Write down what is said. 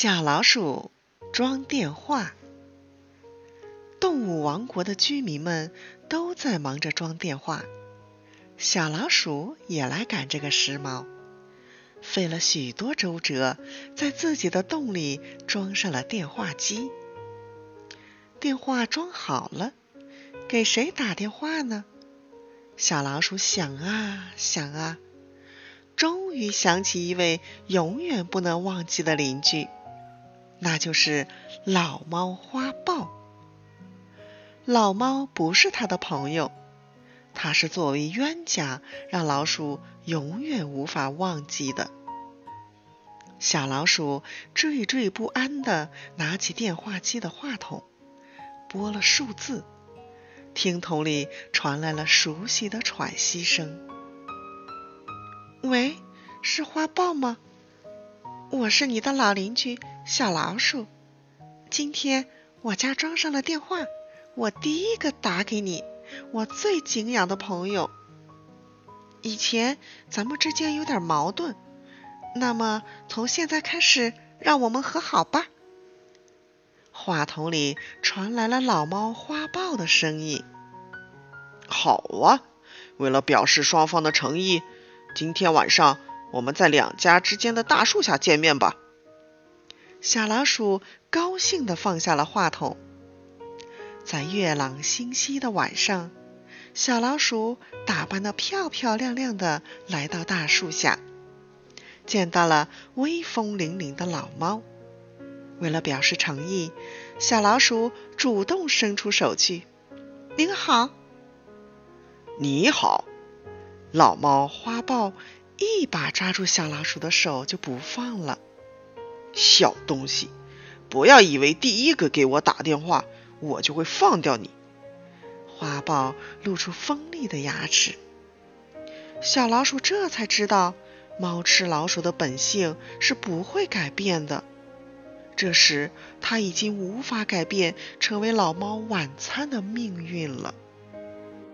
小老鼠装电话。动物王国的居民们都在忙着装电话，小老鼠也来赶这个时髦，费了许多周折，在自己的洞里装上了电话机。电话装好了，给谁打电话呢？小老鼠想啊想啊，终于想起一位永远不能忘记的邻居。那就是老猫花豹。老猫不是他的朋友，他是作为冤家，让老鼠永远无法忘记的。小老鼠惴惴不安地拿起电话机的话筒，拨了数字，听筒里传来了熟悉的喘息声。“喂，是花豹吗？我是你的老邻居。”小老鼠，今天我家装上了电话，我第一个打给你，我最敬仰的朋友。以前咱们之间有点矛盾，那么从现在开始，让我们和好吧。话筒里传来了老猫花豹的声音：“好啊，为了表示双方的诚意，今天晚上我们在两家之间的大树下见面吧。”小老鼠高兴地放下了话筒。在月朗星稀的晚上，小老鼠打扮得漂漂亮亮的来到大树下，见到了威风凛凛的老猫。为了表示诚意，小老鼠主动伸出手去：“您好。”“你好。”老猫花豹一把抓住小老鼠的手就不放了。小东西，不要以为第一个给我打电话，我就会放掉你。花豹露出锋利的牙齿。小老鼠这才知道，猫吃老鼠的本性是不会改变的。这时，它已经无法改变成为老猫晚餐的命运了。